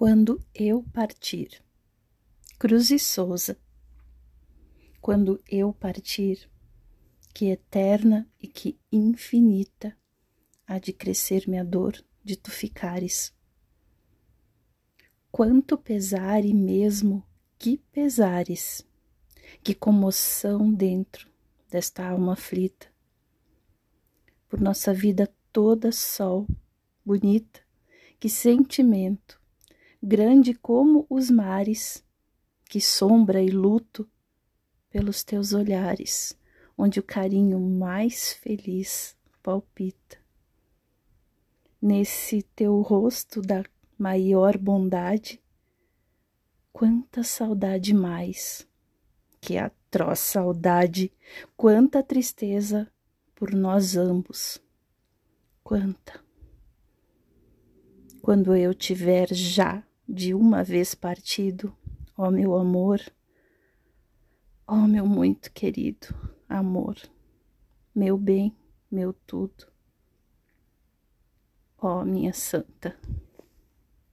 Quando eu partir. Cruz e Souza. Quando eu partir, que eterna e que infinita há de crescer minha dor de tu ficares. Quanto pesar e mesmo que pesares, que comoção dentro desta alma aflita. Por nossa vida toda sol, bonita, que sentimento grande como os mares, que sombra e luto pelos teus olhares, onde o carinho mais feliz palpita. Nesse teu rosto da maior bondade, quanta saudade mais, que atroz saudade, quanta tristeza por nós ambos, quanta. Quando eu tiver já de uma vez partido, ó meu amor, ó meu muito querido amor, meu bem, meu tudo, ó minha santa.